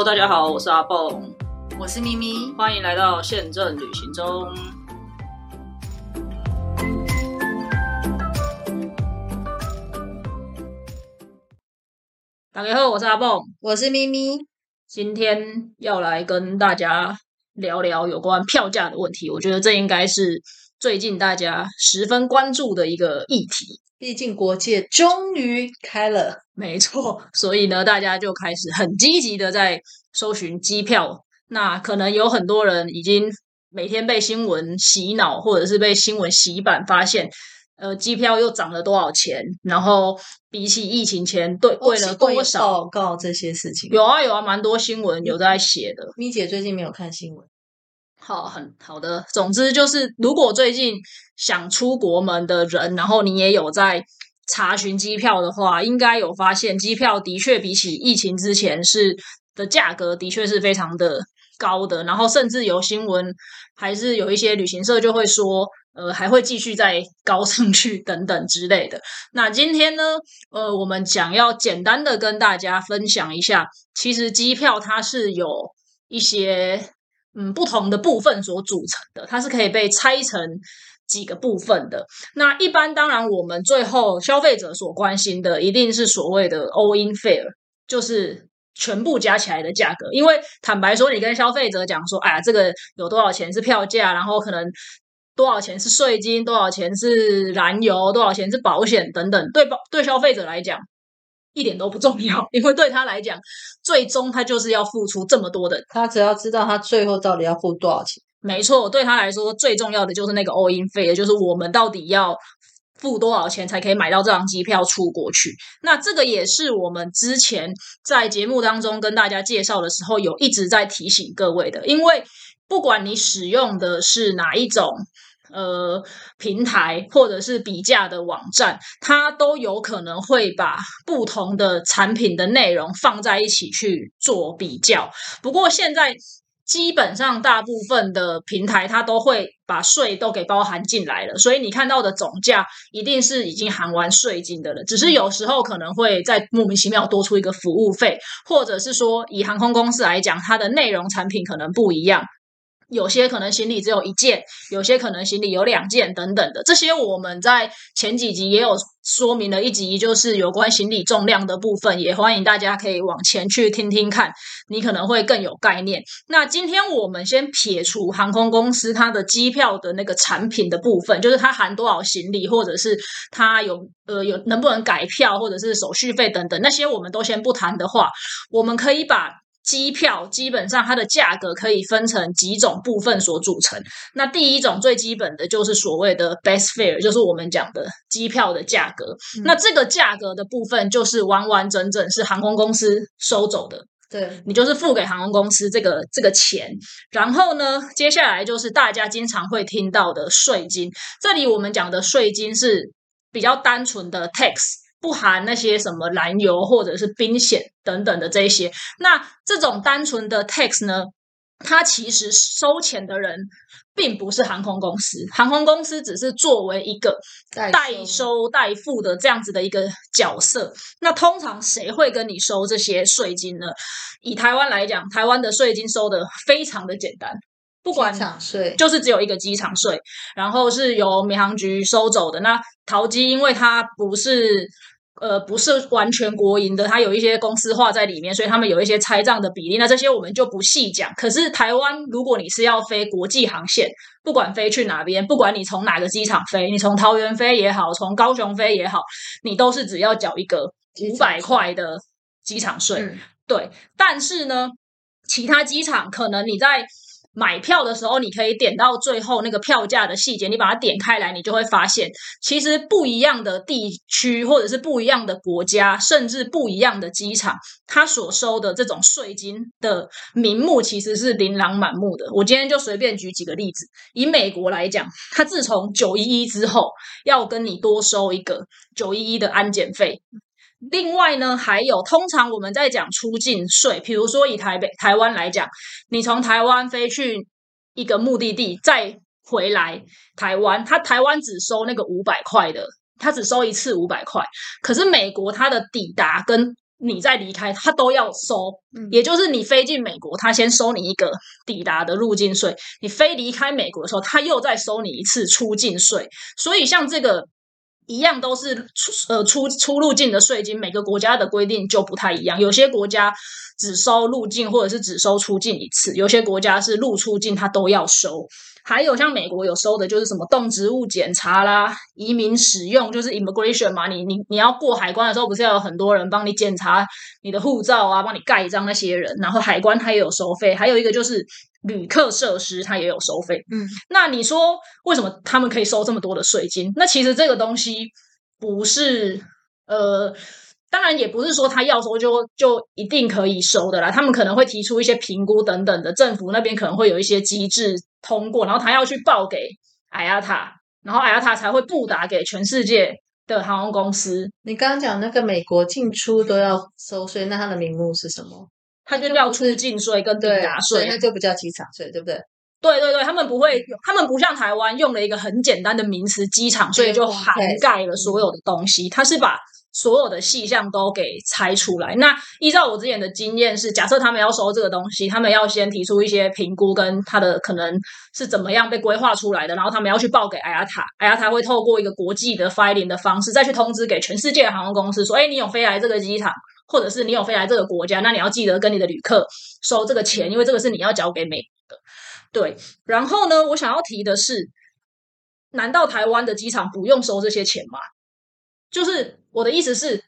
Hello，大家好，我是阿蹦，我是咪咪，欢迎来到宪政旅行中。大家好，我是阿蹦，我是咪咪。今天要来跟大家聊聊有关票价的问题。我觉得这应该是最近大家十分关注的一个议题。毕竟国界终于开了，没错，所以呢，大家就开始很积极的在搜寻机票。那可能有很多人已经每天被新闻洗脑，或者是被新闻洗版，发现呃机票又涨了多少钱，然后比起疫情前对贵了多少？报告这些事情有啊有啊，蛮多新闻有在写的。咪姐最近没有看新闻。好，很好的。总之就是，如果最近想出国门的人，然后你也有在查询机票的话，应该有发现，机票的确比起疫情之前是的价格的确是非常的高的。然后甚至有新闻，还是有一些旅行社就会说，呃，还会继续再高上去等等之类的。那今天呢，呃，我们想要简单的跟大家分享一下，其实机票它是有一些。嗯，不同的部分所组成的，它是可以被拆成几个部分的。那一般当然，我们最后消费者所关心的，一定是所谓的 all in fair，就是全部加起来的价格。因为坦白说，你跟消费者讲说，哎呀，这个有多少钱是票价，然后可能多少钱是税金，多少钱是燃油，多少钱是保险等等，对保对消费者来讲。一点都不重要，因为对他来讲，最终他就是要付出这么多的。他只要知道他最后到底要付多少钱。没错，对他来说最重要的就是那个 all in 费，也就是我们到底要付多少钱才可以买到这张机票出国去。那这个也是我们之前在节目当中跟大家介绍的时候，有一直在提醒各位的，因为不管你使用的是哪一种。呃，平台或者是比价的网站，它都有可能会把不同的产品的内容放在一起去做比较。不过现在基本上大部分的平台，它都会把税都给包含进来了，所以你看到的总价一定是已经含完税金的了。只是有时候可能会在莫名其妙多出一个服务费，或者是说以航空公司来讲，它的内容产品可能不一样。有些可能行李只有一件，有些可能行李有两件等等的，这些我们在前几集也有说明了一集，就是有关行李重量的部分，也欢迎大家可以往前去听听看，你可能会更有概念。那今天我们先撇除航空公司它的机票的那个产品的部分，就是它含多少行李，或者是它有呃有能不能改票，或者是手续费等等那些，我们都先不谈的话，我们可以把。机票基本上它的价格可以分成几种部分所组成。那第一种最基本的就是所谓的 best fare，就是我们讲的机票的价格。那这个价格的部分就是完完整整是航空公司收走的，对你就是付给航空公司这个这个钱。然后呢，接下来就是大家经常会听到的税金。这里我们讲的税金是比较单纯的 tax。不含那些什么燃油或者是冰险等等的这些，那这种单纯的 tax 呢，它其实收钱的人并不是航空公司，航空公司只是作为一个代收代付的这样子的一个角色。那通常谁会跟你收这些税金呢？以台湾来讲，台湾的税金收的非常的简单。不管税就是只有一个机场税，然后是由民航局收走的。那淘机因为它不是呃不是完全国营的，它有一些公司化在里面，所以他们有一些拆账的比例。那这些我们就不细讲。可是台湾，如果你是要飞国际航线，不管飞去哪边，不管你从哪个机场飞，你从桃园飞也好，从高雄飞也好，你都是只要缴一个五百块的机场税。对，但是呢，其他机场可能你在买票的时候，你可以点到最后那个票价的细节，你把它点开来，你就会发现，其实不一样的地区，或者是不一样的国家，甚至不一样的机场，它所收的这种税金的名目其实是琳琅满目的。我今天就随便举几个例子，以美国来讲，它自从九一一之后，要跟你多收一个九一一的安检费。另外呢，还有通常我们在讲出境税，比如说以台北、台湾来讲，你从台湾飞去一个目的地，再回来台湾，他台湾只收那个五百块的，他只收一次五百块。可是美国它的抵达跟你再离开，他都要收。嗯也就是你飞进美国，他先收你一个抵达的入境税；你飞离开美国的时候，他又再收你一次出境税。所以像这个一样都是出呃出出入境的税金，每个国家的规定就不太一样。有些国家只收入境或者是只收出境一次，有些国家是入出境它都要收。还有像美国有收的就是什么动植物检查啦、移民使用，就是 immigration 嘛，你你你要过海关的时候，不是要有很多人帮你检查你的护照啊，帮你盖章那些人，然后海关它也有收费。还有一个就是旅客设施，它也有收费。嗯，那你说为什么他们可以收这么多的税金？那其实这个东西不是呃。当然也不是说他要收就就一定可以收的啦，他们可能会提出一些评估等等的，政府那边可能会有一些机制通过，然后他要去报给 IATA，然后 IATA 才会布达给全世界的航空公司，你刚刚讲那个美国进出都要收税，那它的名目是什么？它就叫出境税跟抵对达税那。就不叫机场税，对不对？对对对，他们不会，他们不像台湾用了一个很简单的名词“机场税”就涵盖了所有的东西，它是把所有的细项都给拆出来。那依照我之前的经验是，假设他们要收这个东西，他们要先提出一些评估跟它的可能是怎么样被规划出来的，然后他们要去报给 IATA，IATA 会透过一个国际的 filing 的方式再去通知给全世界的航空公司说，哎，你有飞来这个机场。或者是你有飞来这个国家，那你要记得跟你的旅客收这个钱，因为这个是你要交给美国的。对，然后呢，我想要提的是，难道台湾的机场不用收这些钱吗？就是我的意思是，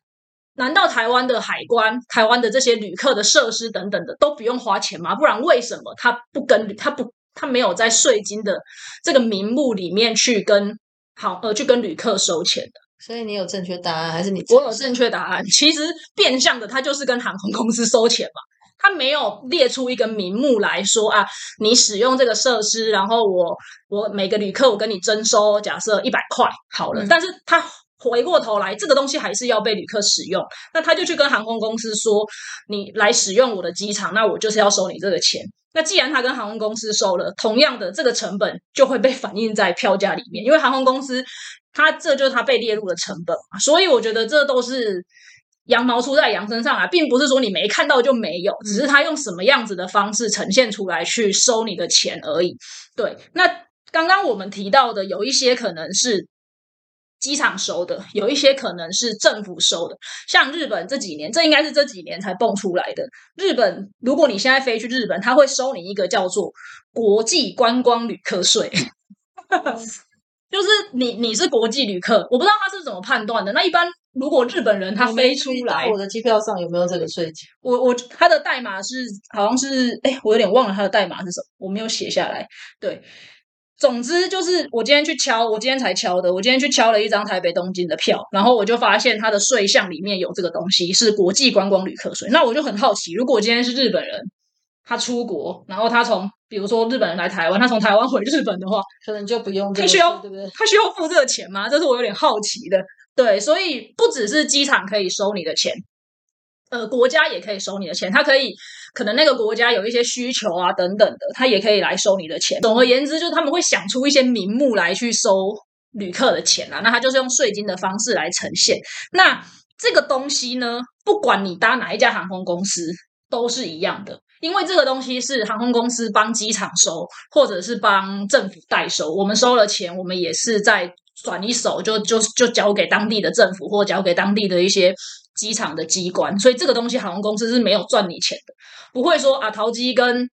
难道台湾的海关、台湾的这些旅客的设施等等的都不用花钱吗？不然为什么他不跟旅他不他没有在税金的这个名目里面去跟好呃去跟旅客收钱的？所以你有正确答案，还是你我有正确答案。其实变相的，他就是跟航空公司收钱嘛。他没有列出一个名目来说啊，你使用这个设施，然后我我每个旅客我跟你征收，假设一百块好了，嗯但是他回过头来，这个东西还是要被旅客使用，那他就去跟航空公司说，你来使用我的机场，那我就是要收你这个钱。那既然他跟航空公司收了，同样的这个成本就会被反映在票价里面，因为航空公司它这就是它被列入的成本嘛，所以我觉得这都是羊毛出在羊身上啊，并不是说你没看到就没有，只是他用什么样子的方式呈现出来去收你的钱而已。对，那刚刚我们提到的有一些可能是。机场收的，有一些可能是政府收的，像日本这几年，这应该是这几年才蹦出来的。日本，如果你现在飞去日本，他会收你一个叫做国际观光旅客税，就是你你是国际旅客，我不知道他是怎么判断的。那一般如果日本人他飞出来，我的机票上有没有这个税金？我我他的代码是好像是哎，我有点忘了他的代码是什么，我没有写下来。对，总之就是我今天去敲，我今天才敲的，我今天去敲了一张台北东京的票，然后我就发现他的税项里面有这个东西是国际观光旅客税。那我就很好奇，如果今天是日本人，他出国，然后他从比如说日本人来台湾，他从台湾回日本的话，可能就不用他需要对不对？他需要付这个钱吗？这是我有点好奇的。对，所以不只是机场可以收你的钱，呃，国家也可以收你的钱。他可以可能那个国家有一些需求啊等等的，他也可以来收你的钱。总而言之，就是他们会想出一些名目来去收旅客的钱啊。那他就是用税金的方式来呈现。那这个东西呢，不管你搭哪一家航空公司，都是一样的。因为这个东西是航空公司帮机场收，或者是帮政府代收。我们收了钱，我们也是在转一手就就就交给当地的政府，或交给当地的一些机场的机关。所以这个东西航空公司是没有赚你钱的，不会说啊，淘机跟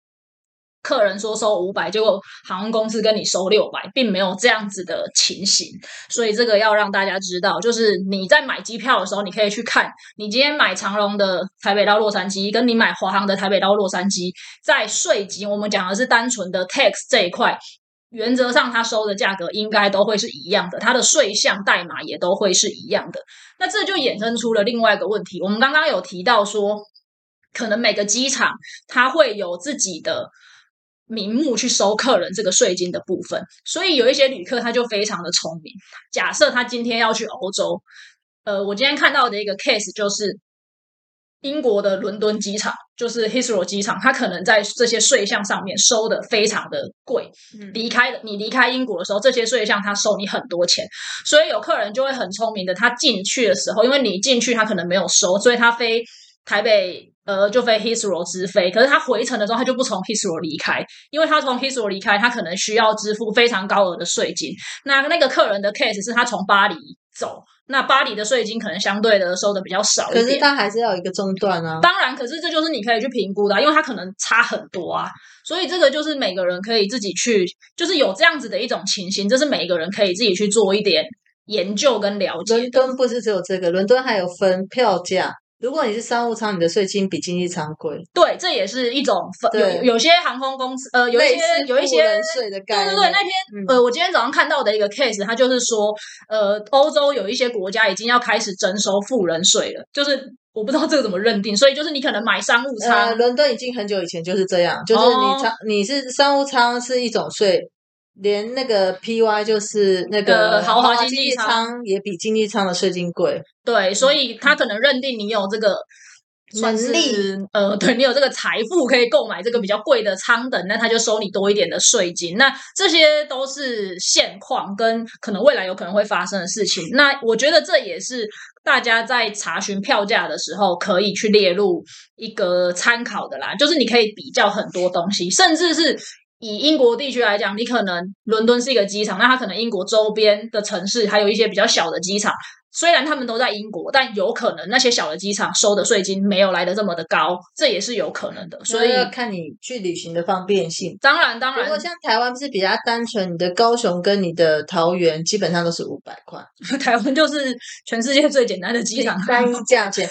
客人说收五百，结果航空公司跟你收六百，并没有这样子的情形。所以这个要让大家知道，就是你在买机票的时候，你可以去看，你今天买长龙的台北到洛杉矶，跟你买华航的台北到洛杉矶，在税金，我们讲的是单纯的 tax 这一块，原则上它收的价格应该都会是一样的，它的税项代码也都会是一样的。那这就衍生出了另外一个问题，我们刚刚有提到说，可能每个机场它会有自己的。名目去收客人这个税金的部分，所以有一些旅客他就非常的聪明。假设他今天要去欧洲，呃，我今天看到的一个 case 就是英国的伦敦机场，就是 Heathrow 机场，它可能在这些税项上面收的非常的贵。嗯离开了你离开英国的时候，这些税项他收你很多钱，所以有客人就会很聪明的，他进去的时候，因为你进去他可能没有收，所以他飞台北呃就飞 Heathrow 直飞，可是他回程的时候他就不从 Heathrow 离开，因为他从 Heathrow 离开，他可能需要支付非常高额的税金。那那个客人的 case 是他从巴黎走，那巴黎的税金可能相对的收的比较少可是一点。它还是要有一个中断啊。当然，可是这就是你可以去评估的啊、因为他可能差很多啊，所以这个就是每个人可以自己去，就是有这样子的一种情形，这是每个人可以自己去做一点研究跟了解伦。敦不是只有这个，伦敦还有分票价。如果你是商务舱，你的税金比经济舱贵，对，这也是一种分有有些航空公司呃有一些有一些税的概念。对对对，那天、嗯。呃，我今天早上看到的一个 case，它就是说，呃，欧洲有一些国家已经要开始征收富人税了，就是我不知道这个怎么认定，所以就是你可能买商务舱，呃，伦敦已经很久以前就是这样，就是哦。你舱、你是商务舱是一种税，连那个 PY 就是那个呃豪华经经济舱舱也比经济舱的税金贵。对，所以他可能认定你有这个。能力呃，对你有这个财富可以购买这个比较贵的舱等，那他就收你多一点的税金。那这些都是现况跟可能未来有可能会发生的事情。那我觉得这也是大家在查询票价的时候可以去列入一个参考的啦，就是你可以比较很多东西，甚至是。以英国地区来讲，你可能伦敦是一个机场，那它可能英国周边的城市还有一些比较小的机场，虽然他们都在英国，但有可能那些小的机场收的税金没有来的这么的高，这也是有可能的。所以要看你去旅行的方便性。当然当然如果，像台湾是比较单纯，你的高雄跟你的桃园基本上都是五百块 台湾就是全世界最简单的机场。单一价钱。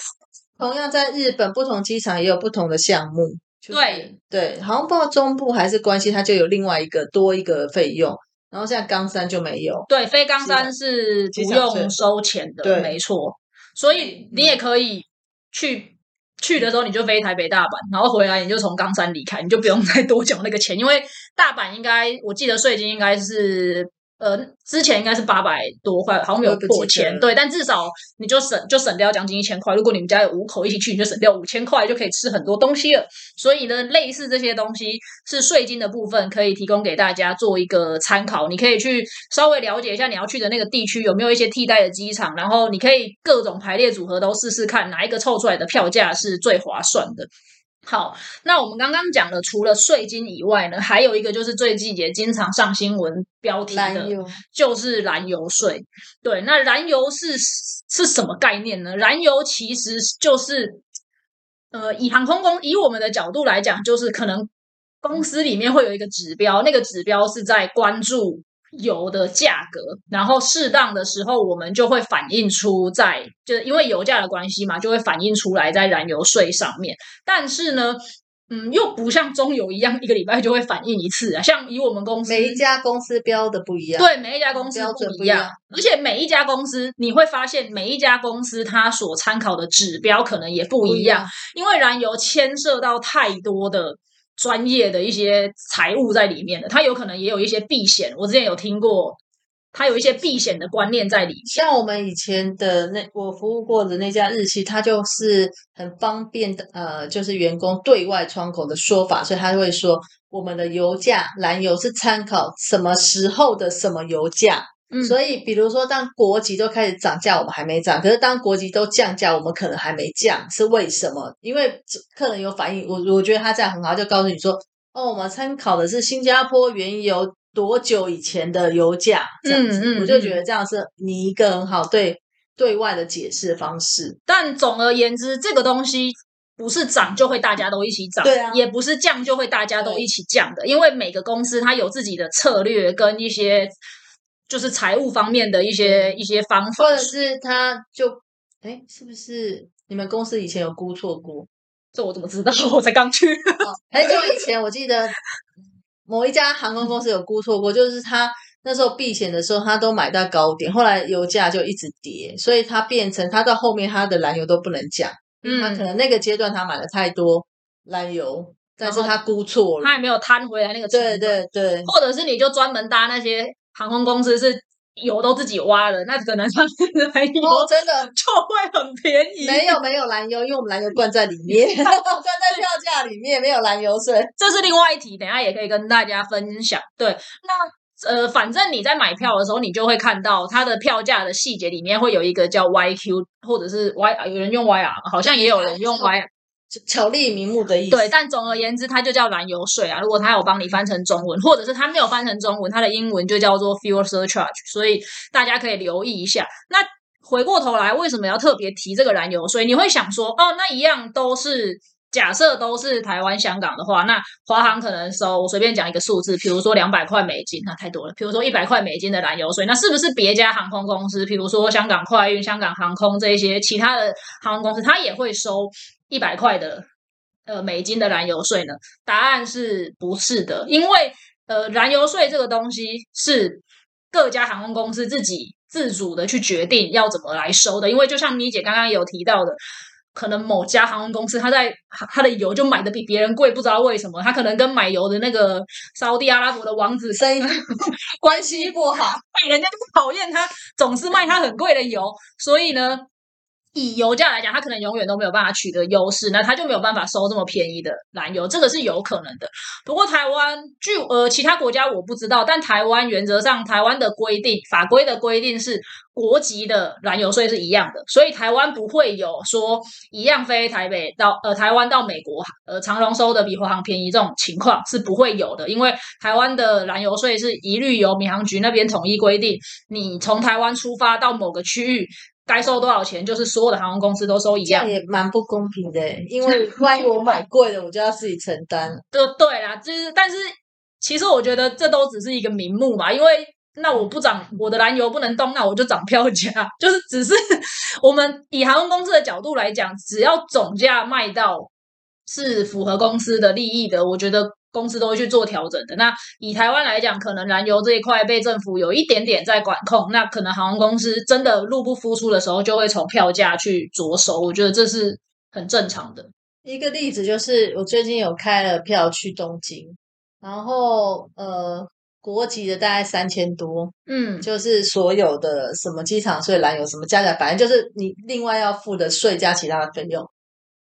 同样在日本，不同机场也有不同的项目。就是对对，好像不知道中部还是关西，它就有另外一个多一个费用。然后现在冈山就没有。对，飞冈山是不用收钱的，对没错。所以你也可以去去的时候你就飞台北、大阪，然后回来你就从冈山离开，你就不用 再多缴那个钱，因为大阪应该我记得税金应该是。呃，之前应该是八百多块，好像没有破千，对，但至少你就省就省掉将近一千块。如果你们家有五口一起去，你就省掉五千块，就可以吃很多东西了。所以呢，类似这些东西是税金的部分，可以提供给大家做一个参考。你可以去稍微了解一下你要去的那个地区有没有一些替代的机场，然后你可以各种排列组合都试试看，哪一个凑出来的票价是最划算的。好，那我们刚刚讲了，除了税金以外呢，还有一个就是最近也经常上新闻标题的，就是燃油税。对，那燃油是是什么概念呢？燃油其实就是，呃，以航空公以我们的角度来讲，就是可能公司里面会有一个指标，那个指标是在关注油的价格，然后适当的时候我们就会反映出在，就是因为油价的关系嘛，就会反映出来在燃油税上面。但是呢，嗯，又不像中油一样，一个礼拜就会反映一次啊。像以我们公司每一家公司标的不一样。对，每一家公司标准不一样而且每一家公司你会发现，每一家公司它所参考的指标可能也不一样，，因为燃油牵涉到太多的专业的一些财务在里面的，它有可能也有一些避险，我之前有听过，它有一些避险的观念在里面。像我们以前的那我服务过的那家日企，它就是很方便的，呃，就是员工对外窗口的说法，所以他会说我们的油价燃油是参考什么时候的什么油价。嗯，所以，比如说，当国籍都开始涨价，我们还没涨；可是当国籍都降价，我们可能还没降，是为什么？因为客人有反应，我我觉得他这样很好，就告诉你说，哦，我们参考的是新加坡原油多久以前的油价，这样子，嗯嗯我就觉得这样是你一个很好对对外的解释方式。但总而言之，这个东西不是涨就会大家都一起涨，对啊也不是降就会大家都一起降的，因为每个公司它有自己的策略跟一些就是财务方面的一些一些方法或。者是他就，哎，是不是你们公司以前有估错过？这我怎么知道？我才刚去。哦很久以前，我记得某一家航空公司有估错过，就是他那时候避险的时候，他都买到高点，后来油价就一直跌，所以他变成他到后面他的燃油都不能降，因为他嗯可能那个阶段他买了太多燃油，但是他估错了他。还没有摊回来那个成对，对对，或者是你就专门搭那些航空公司是油都自己挖的，那可能他们的燃油哦，真的就会很便宜。没有没有燃油，因为我们燃油灌在里面，灌在票价里面，没有燃油税。这是另外一题，等一下也可以跟大家分享。对，那呃，反正你在买票的时候，你就会看到它的票价的细节里面会有一个叫 YQ，或者是 Y，有人用 YR，好像也有人用 Y。巧立名目的意思。对，但总而言之，它就叫燃油税啊。如果它有帮你翻成中文，或者是它没有翻成中文，它的英文就叫做 fuel surcharge。所以大家可以留意一下。那回过头来，为什么要特别提这个燃油税？你会想说，哦，那一样都是假设都是台湾、香港的话，那华航可能收我随便讲一个数字，比如说两百块美金，那太多了。比如说一百块美金的燃油税，那是不是别家航空公司，比如说香港快运、香港航空这些其他的航空公司，它也会收？一百块的呃美金的燃油税呢？答案是不是的，因为呃燃油税这个东西是各家航空公司自己自主的去决定要怎么来收的。因为就像咪姐刚刚有提到的，可能某家航空公司它在它的油就买的比别人贵，不知道为什么，它可能跟买油的那个沙地阿拉伯的王子生意 关系不好，人家就讨厌他，总是卖他很贵的油，所以呢。以油价来讲，它可能永远都没有办法取得优势，那它就没有办法收这么便宜的燃油，这个是有可能的。不过台湾据呃其他国家我不知道，但台湾原则上台湾的规定法规的规定是国籍的燃油税是一样的，所以台湾不会有说一样飞台北到呃台湾到美国呃长荣收的比华航便宜这种情况是不会有的，因为台湾的燃油税是一律由民航局那边统一规定，你从台湾出发到某个区域。该收多少钱，就是所有的航空公司都收一样，这也蛮不公平的。因为万一我买贵了，我就要自己承担。对对啦，就是，但是其实我觉得这都只是一个名目嘛。因为那我不涨我的燃油不能动，那我就涨票价，就是只是我们以航空公司的角度来讲，只要总价卖到是符合公司的利益的，我觉得。公司都会去做调整的。那以台湾来讲，可能燃油这一块被政府有一点点在管控，那可能航空公司真的入不敷出的时候，就会从票价去着手。我觉得这是很正常的。一个例子就是，我最近有开了票去东京，然后呃，国籍的大概三千多，嗯，就是所有的什么机场税、燃油什么加起来，反正就是你另外要付的税加其他的费用，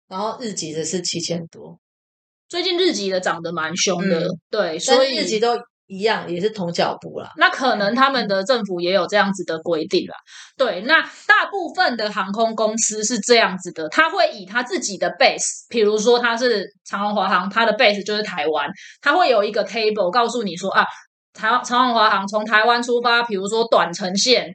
然后日籍的是七千多。最近日籍的涨得蛮凶的，对，所以日籍都一样，也是同脚步啦。那可能他们的政府也有这样子的规定啦。对，那大部分的航空公司是这样子的，他会以他自己的 base，比如说他是长荣华航，他的 base 就是台湾，他会有一个 table 告诉你说啊，台长荣华航从台湾出发，比如说短程线，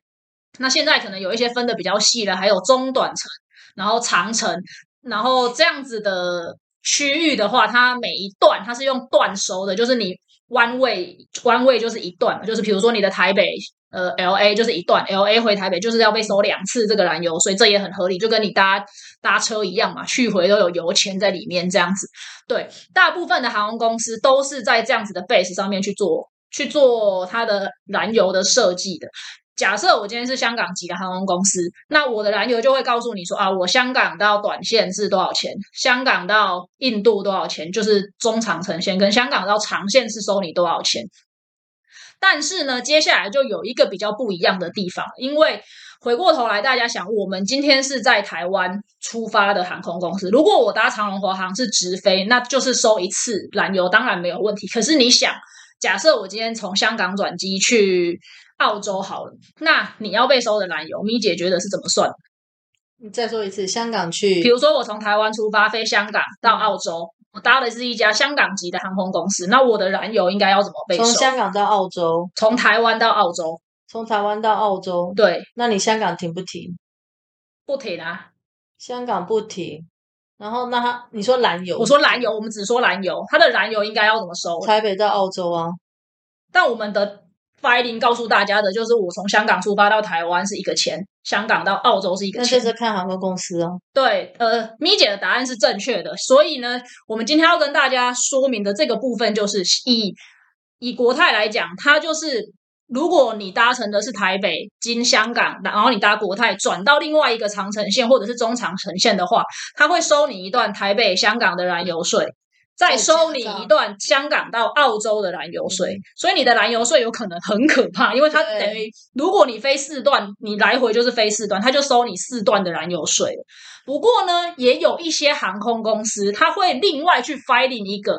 那现在可能有一些分的比较细了，还有中短程，然后长程，然后这样子的。区域的话，它每一段它是用段收的，就是你弯位弯位就是一段，就是比如说你的台北呃 L A 就是一段，L A 回台北就是要被收两次这个燃油，所以这也很合理，就跟你搭搭车一样嘛，去回都有油钱在里面这样子。对，大部分的航空公司都是在这样子的 base 上面去做去做它的燃油的设计的。假设我今天是香港籍的航空公司，那我的燃油就会告诉你说啊，我香港到短线是多少钱，香港到印度多少钱，就是中长程线，跟香港到长线是收你多少钱。但是呢，接下来就有一个比较不一样的地方，因为回过头来大家想，我们今天是在台湾出发的航空公司，如果我搭长龙华航是直飞，那就是收一次燃油，当然没有问题。可是你想，假设我今天从香港转机去。澳洲好了，那你要被收的燃油，咪姐觉得是怎么算？你再说一次，香港去，比如说我从台湾出发飞香港到澳洲，我搭的是一家香港籍的航空公司，那我的燃油应该要怎么被收？从香港到澳洲，从台湾到澳洲，从台湾到澳洲，对，那你香港停不停？不停啊，香港不停。然后那他，你说燃油，我说燃油，我们只说燃油，它的燃油应该要怎么收？台北到澳洲啊，但我们的。filing 告诉大家的就是，我从香港出发到台湾是一个钱，香港到澳洲是一个钱。那就是看航空公司哦。对，呃，咪姐的答案是正确的。所以呢，我们今天要跟大家说明的这个部分，就是以以国泰来讲，它就是如果你搭乘的是台北经香港，然后你搭国泰转到另外一个长城线或者是中长城线的话，它会收你一段台北香港的燃油税。再收你一段香港到澳洲的燃油税，所以你的燃油税有可能很可怕，因为它等于如果你飞四段，你来回就是飞四段，它就收你四段的燃油税了。不过呢，也有一些航空公司，它会另外去 filing 一个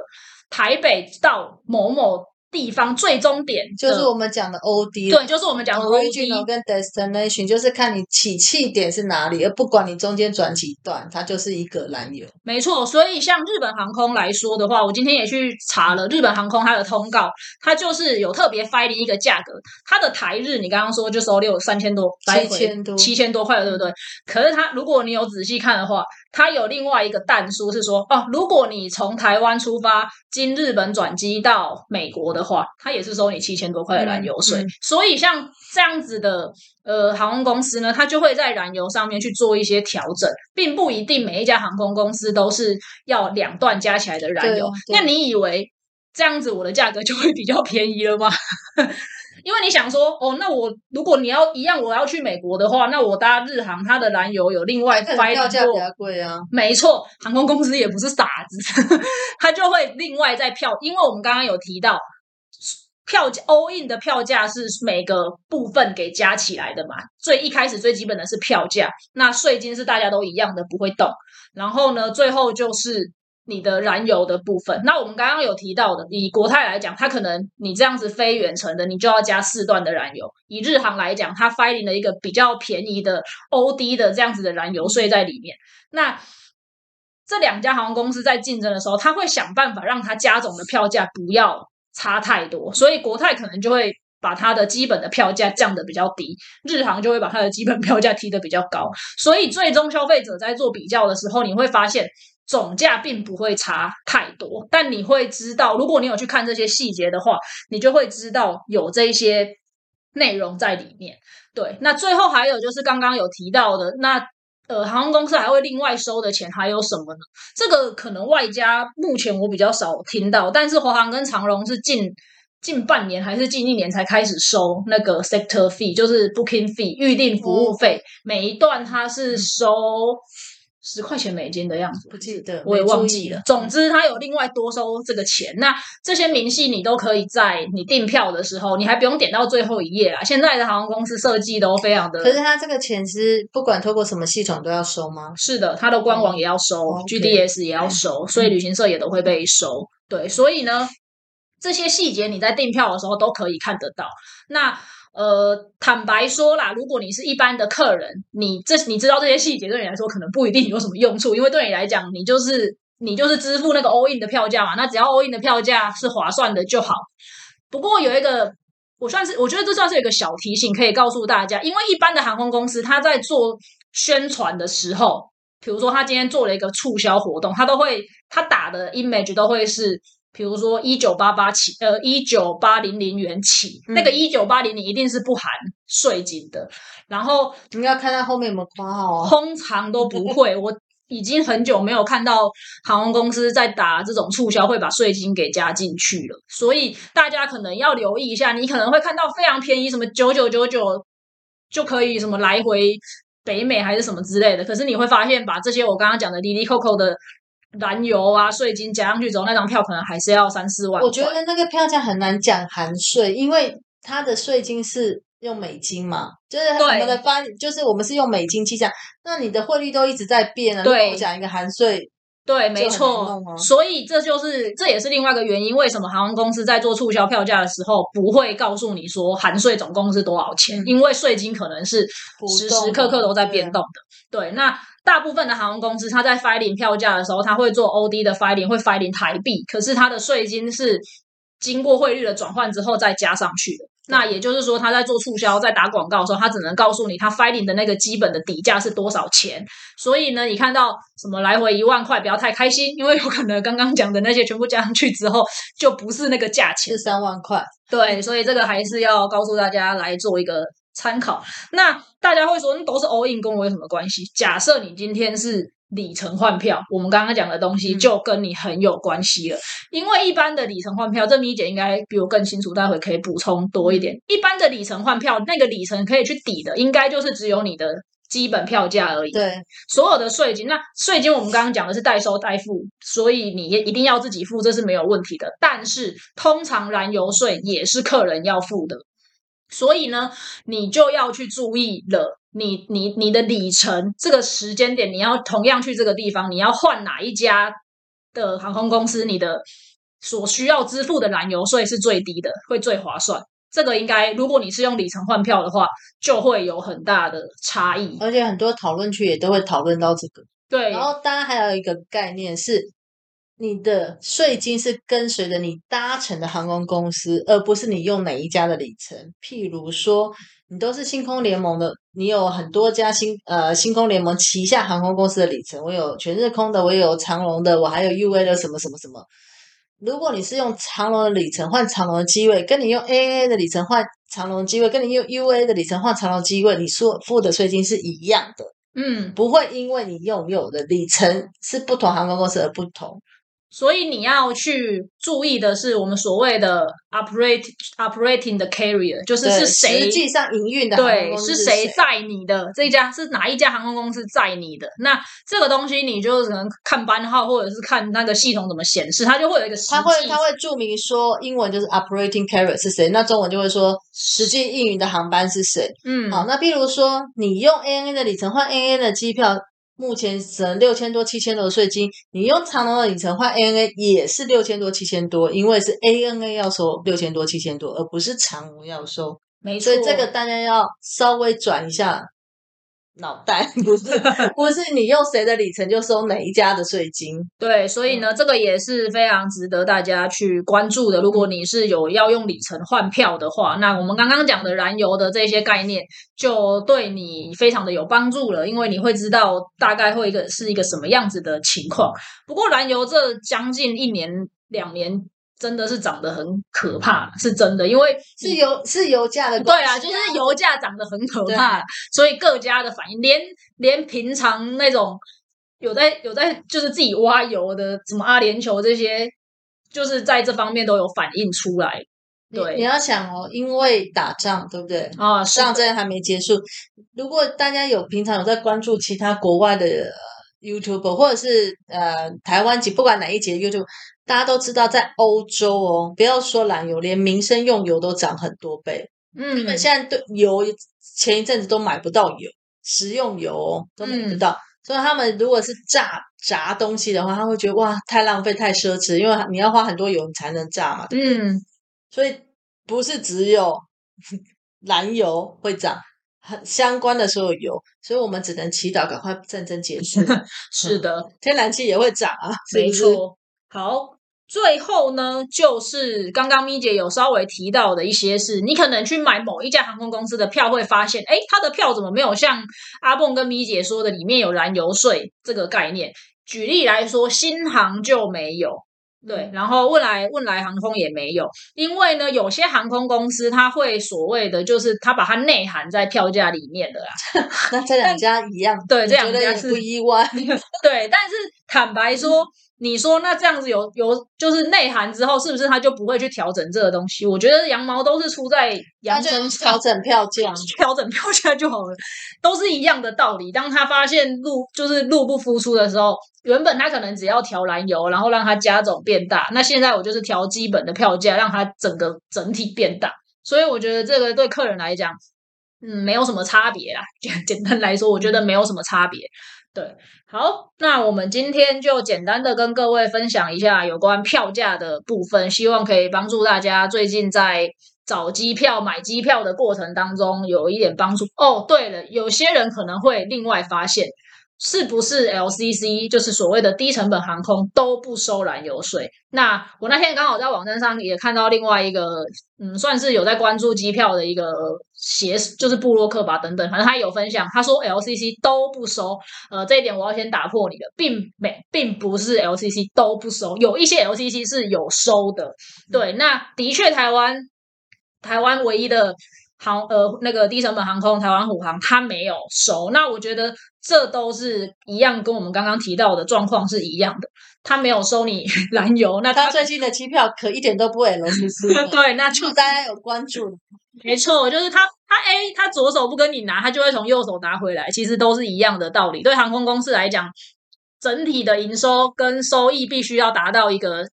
台北到某某地方最终点就是我们讲的 OD，对，就是我们讲的 original OD。跟 destination，就是看你起气点是哪里，而不管你中间转几段，它就是一个燃油。没错，所以像日本航空来说的话，我今天也去查了日本航空它的通告，它就是有特别 fighting 一个价格，它的台日你刚刚说就收六三千多，来回7000多七千多块了，对不对？可是它如果你有仔细看的话，它有另外一个弹书是说，哦，如果你从台湾出发经日本转机到美国的话，它也是收你七千多块的燃油税。嗯嗯所以像这样子的呃航空公司呢，它就会在燃油上面去做一些调整，并不一定每一家航空公司都是要两段加起来的燃油。那你以为这样子我的价格就会比较便宜了吗？因为你想说，哦，那我如果你要一样，我要去美国的话，那我搭日航，它的燃油有另外翻过票价比较贵啊。没错，航空公司也不是傻子，他就会另外再票，因为我们刚刚有提到。票价 all in 的票价是每个部分给加起来的嘛？最一开始最基本的是票价，那税金是大家都一样的，不会动。然后呢，最后就是你的燃油的部分。那我们刚刚有提到的，以国泰来讲，它可能你这样子飞远程的，你就要加四段的燃油。以日航来讲，它 filing 了一个比较便宜的 OD 的这样子的燃油税在里面。那这两家航空公司在竞争的时候，他会想办法让它加总的票价不要差太多，所以国泰可能就会把它的基本的票价降得比较低，日航就会把它的基本 票价提得比较高，所以最终消费者在做比较的时候，你会发现总价并不会差太多，但你会知道，如果你有去看这些细节的话，你就会知道有这些内容在里面。对，那最后还有就是刚刚有提到的那。呃，航空公司还会另外收的钱还有什么呢？这个可能外加目前我比较少听到，但是华航跟长荣是近近半年还是近一年才开始收那个 sector fee，就是 booking fee 预定服务费，每一段它是收十块钱美金的样子，不记得，我也忘记了。。总之，他有另外多收这个钱。那这些明细你都可以在你订票的时候，你还不用点到最后一页啦。现在的航空公司设计都非常的可是他这个钱是不管透过什么系统都要收吗？是的，他的官网也要收、GDS 也要收，所以旅行社也都会被收。对，所以呢，这些细节你在订票的时候都可以看得到。那呃，坦白说啦，如果你是一般的客人，你这你知道这些细节对你来说可能不一定有什么用处，因为对你来讲，你就是你就是支付那个 all in 的票价嘛，那只要 all in 的票价是划算的就好。不过有一个，我算是我觉得这算是一个小提醒，可以告诉大家，因为一般的航空公司他在做宣传的时候，比如说他今天做了一个促销活动，他都会他打的 image 都会是。比如说一九八八起，呃，一九八零零元起，嗯那个一九八零零一定是不含税金的，然后你要看它后面有没有括号哦。通常都不会。我已经很久没有看到航空公司在打这种促销会把税金给加进去了，所以大家可能要留意一下。你可能会看到非常便宜，什么九九九九就可以什么来回北美还是什么之类的，可是你会发现把这些我刚刚讲的滴滴扣扣的。燃油啊，税金加上去之后，那张票可能还是要三四万。我觉得那个票价很难讲含税，因为它的税金是用美金嘛，就是我们的发，就是我们是用美金计价，那你的汇率都一直在变啊。对我讲一个含税，对，没错所以这就是这也是另外一个原因，为什么航空公司在做促销票价的时候不会告诉你说含税总共是多少钱，嗯因为税金可能是时时刻刻都在变动的。对，那大部分的航空公司，它在 filing 票价的时候，它会做 OD 的 filing，会 filing 台币，可是它的税金是经过汇率的转换之后再加上去的。那也就是说，他在做促销、在打广告的时候，他只能告诉你他 filing 的那个基本的底价是多少钱。所以呢，你看到什么来回一万块，不要太开心，因为有可能刚刚讲的那些全部加上去之后，就不是那个价钱是。三万块。对，所以这个还是要告诉大家来做一个参考。那大家会说，那都是 all in 跟我有什么关系？假设你今天是里程换票，我们刚刚讲的东西嗯就跟你很有关系了。因为一般的里程换票，这米姐应该比我更清楚，待会可以补充多一点。一般的里程换票，那个里程可以去抵的，应该就是只有你的基本票价而已。对，所有的税金，那税金我们刚刚讲的是代收代付，所以你也一定要自己付，这是没有问题的。但是通常燃油税也是客人要付的，所以呢，你就要去注意了。你你你的里程这个时间点，你要同样去这个地方，你要换哪一家的航空公司，你的所需要支付的燃油税是最低的，会最划算。这个应该，如果你是用里程换票的话，就会有很大的差异。而且很多讨论区也都会讨论到这个。对，然后当然还有一个概念是，你的税金是跟随着你搭乘的航空公司，而不是你用哪一家的里程。譬如说，你都是星空联盟的，你有很多家星呃星空联盟旗下航空公司的里程，我有全日空的，我有长龙的，我还有 UA 的什么什么什么。如果你是用长龙的里程换长龙的机位，跟你用 ANA 的里程换长龙机位，跟你用 UA 的里程换长龙机位，你所付的税金是一样的，嗯，不会因为你拥有的里程是不同航空公司而不同。所以你要去注意的是，我们所谓的 operate operating 的 carrier，就是是谁实际上营运的对是谁载你的这一家是哪一家航空公司载你的？那这个东西你就只能看班号，或者是看那个系统怎么显示，它就会有一个它会它会注明说英文就是 operating carrier 是谁，那中文就会说实际运营的航班是谁。嗯好，那比如说你用 ANA 的里程换 ANA 的机票，目前只能六千多、七千多的税金，你用长隆的里程换 ANA 也是六千多、七千多，因为是 ANA 要收六千多、七千多，而不是长隆要收，没错，所以这个大家要稍微转一下脑袋，不是 不是你用谁的里程就收哪一家的税金。对，所以呢，这个也是非常值得大家去关注的。如果你是有要用里程换票的话，那我们刚刚讲的燃油的这些概念，就对你非常的有帮助了，因为你会知道大概会一个是一个什么样子的情况。不过燃油这将近一年两年。真的是涨得很可怕，是真的，因为是油是油价的对啊，就是油价涨得很可怕，所以各家的反应，连连平常那种有在有在就是自己挖油的，什么阿联酋这些，就是在这方面都有反应出来。对你要想哦，因为打仗，对不对？啊，上战争还没结束。如果大家有平常有在关注其他国外的呃 YouTube 或者是呃台湾籍，不管哪一节 YouTube，大家都知道，在欧洲哦，不要说燃油，连民生用油都涨很多倍。嗯他们现在对油前一阵子都买不到油，食用油哦都买不嗯到，所以他们如果是炸炸东西的话，他会觉得哇太浪费太奢侈，因为你要花很多油你才能炸嘛。嗯，所以不是只有 燃油会涨，很相关的所有油，所以我们只能祈祷赶快战争结束，是的，天然气也会涨啊？没错。好，最后呢，就是刚刚咪姐有稍微提到的一些事，你可能去买某一家航空公司的票，会发现，哎，它的票怎么没有像阿蹦跟咪姐说的，里面有燃油税这个概念？举例来说，新航就没有。对，然后未来未来航空也没有，因为呢，有些航空公司它会所谓的就是它把它内含在票价里面的啦，那这两家一样，对这两家是不意外。对，但是坦白说，你说那这样子有有就是内涵之后，是不是他就不会去调整这个东西？我觉得羊毛都是出在羊身上调，整票价，调整票价就好了，都是一样的道理。当他发现路就是路不敷出的时候，原本他可能只要调燃油，然后让它加总变大，那现在我就是调基本的票价，让它整个整体变大。所以我觉得这个对客人来讲，嗯，没有什么差别啦。简 简单来说，我觉得没有什么差别。对，好，那我们今天就简单的跟各位分享一下有关票价的部分，希望可以帮助大家最近在找机票、买机票的过程当中有一点帮助。哦，对了，有些人可能会另外发现，是不是 LCC 就是所谓的低成本航空都不收燃油税？那我那天刚好在网站上也看到另外一个，嗯，算是有在关注机票的一个协，就是布洛克吧等等，反正他有分享，他说 LCC 都不收。呃，这一点我要先打破你的，并没，并不是 LCC 都不收，有一些 LCC 是有收的。对，那的确台湾台湾唯一的航呃那个低成本航空台湾虎航它没有收，那我觉得这都是一样，跟我们刚刚提到的状况是一样的，它没有收你 燃油，那它他最近的机票可一点都不 LCC，对，那就就大家有关注，没错，就是他他 A 他左手不跟你拿，他就会从右手拿回来，其实都是一样的道理。对航空公司来讲，整体的营收跟收益必须要达到一个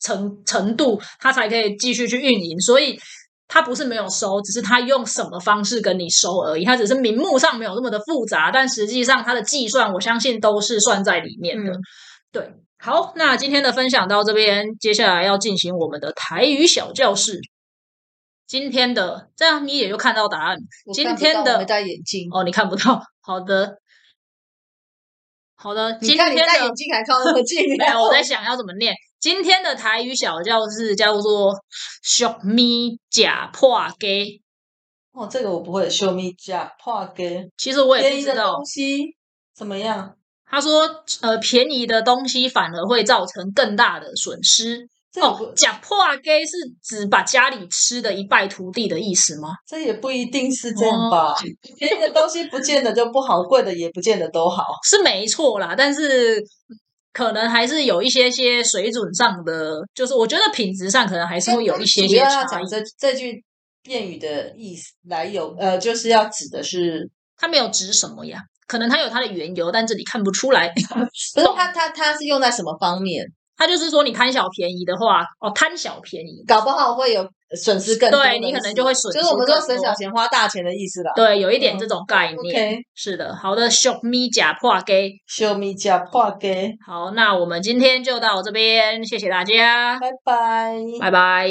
程程度，它才可以继续去运营。所以它不是没有收，只是他用什么方式跟你收而已。他只是名目上没有那么的复杂，但实际上他的计算，我相信都是算在里面的。嗯对，好，那今天的分享到这边，接下来要进行我们的台语小教室。今天的这样你也就看到答案。今天的没戴眼镜。哦，你看不到。好的，好的。今你看你戴眼镜还靠那么近，没有，我在想要怎么念。今天的台语小教室叫做“小咪假破鸡哦，这个我不会。show me 假破给”。其实我也不知道东。西怎么样？他说，呃，便宜的东西反而会造成更大的损失。哦，假破鸡是指把家里吃的一败涂地的意思吗？这也不一定是这样吧？哦便宜的东西不见得就不好，贵的也不见得都好。是没错啦，但是可能还是有一些些水准上的，就是我觉得品质上可能还是会有一些些差讲这这句谚语的意思来由，呃，就是要指的是，他没有指什么呀，可能他有他的缘由，但这里看不出来。不是他他他是用在什么方面？他就是说，你贪小便宜的话，哦，贪小便宜，搞不好会有损失更多的意思，对你可能就会损失就是我们说省小钱花大钱的意思啦。对，有一点这种概念。是的，好的，show me 假破给。show me 假破给，好，那我们今天就到这边，谢谢大家，拜拜。拜拜。